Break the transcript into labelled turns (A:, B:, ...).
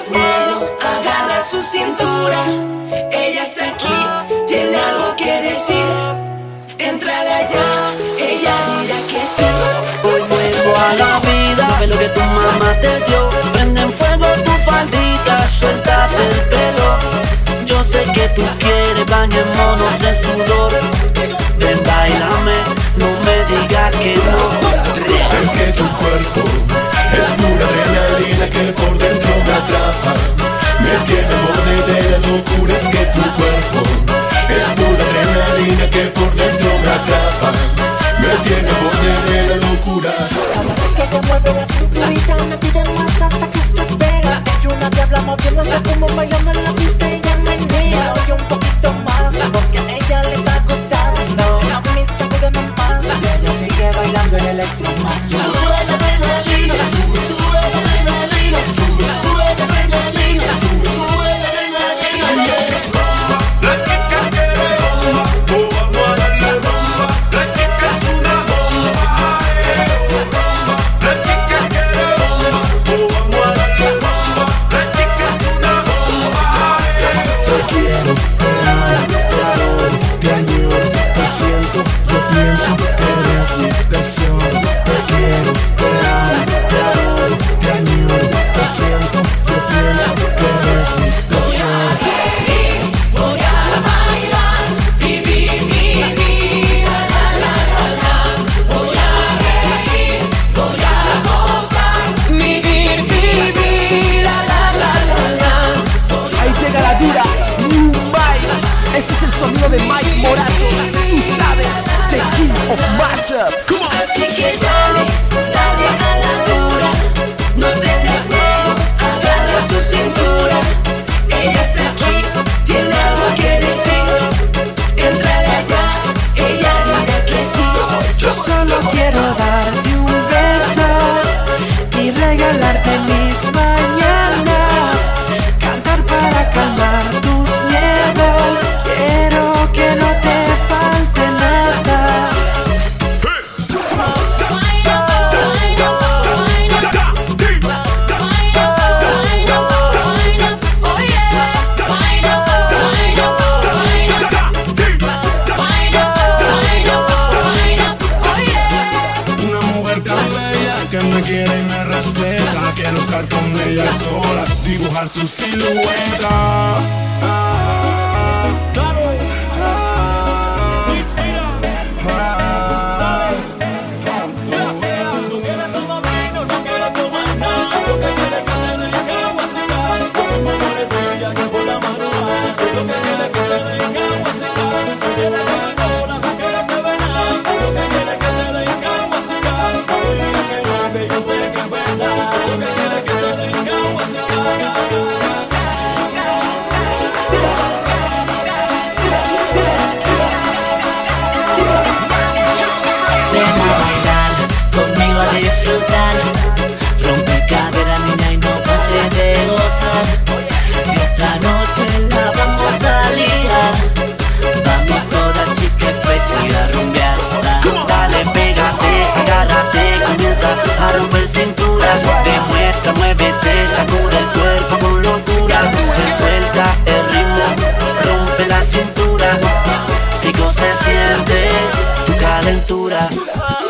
A: agarra su cintura. Ella está aquí, tiene algo que decir. Entrala ya, ella dirá que sí.
B: Hoy vuelvo a la vida, dame lo que tu mamá te dio. Prende en fuego tu faldita, suéltate el pelo. Yo sé que tú quieres, bañémonos en sudor
A: Sube la adrenalina, sube, la adrenalina, sube, la adrenalina, sube, la adrenalina.
C: Bomba, bomba. La es una bomba, eh, bomba, bomba. Es una bomba,
D: eh. te te siento, yo pienso que eres canción las tetas, quiero estar con ella sola, dibujar su silueta.
B: cintura.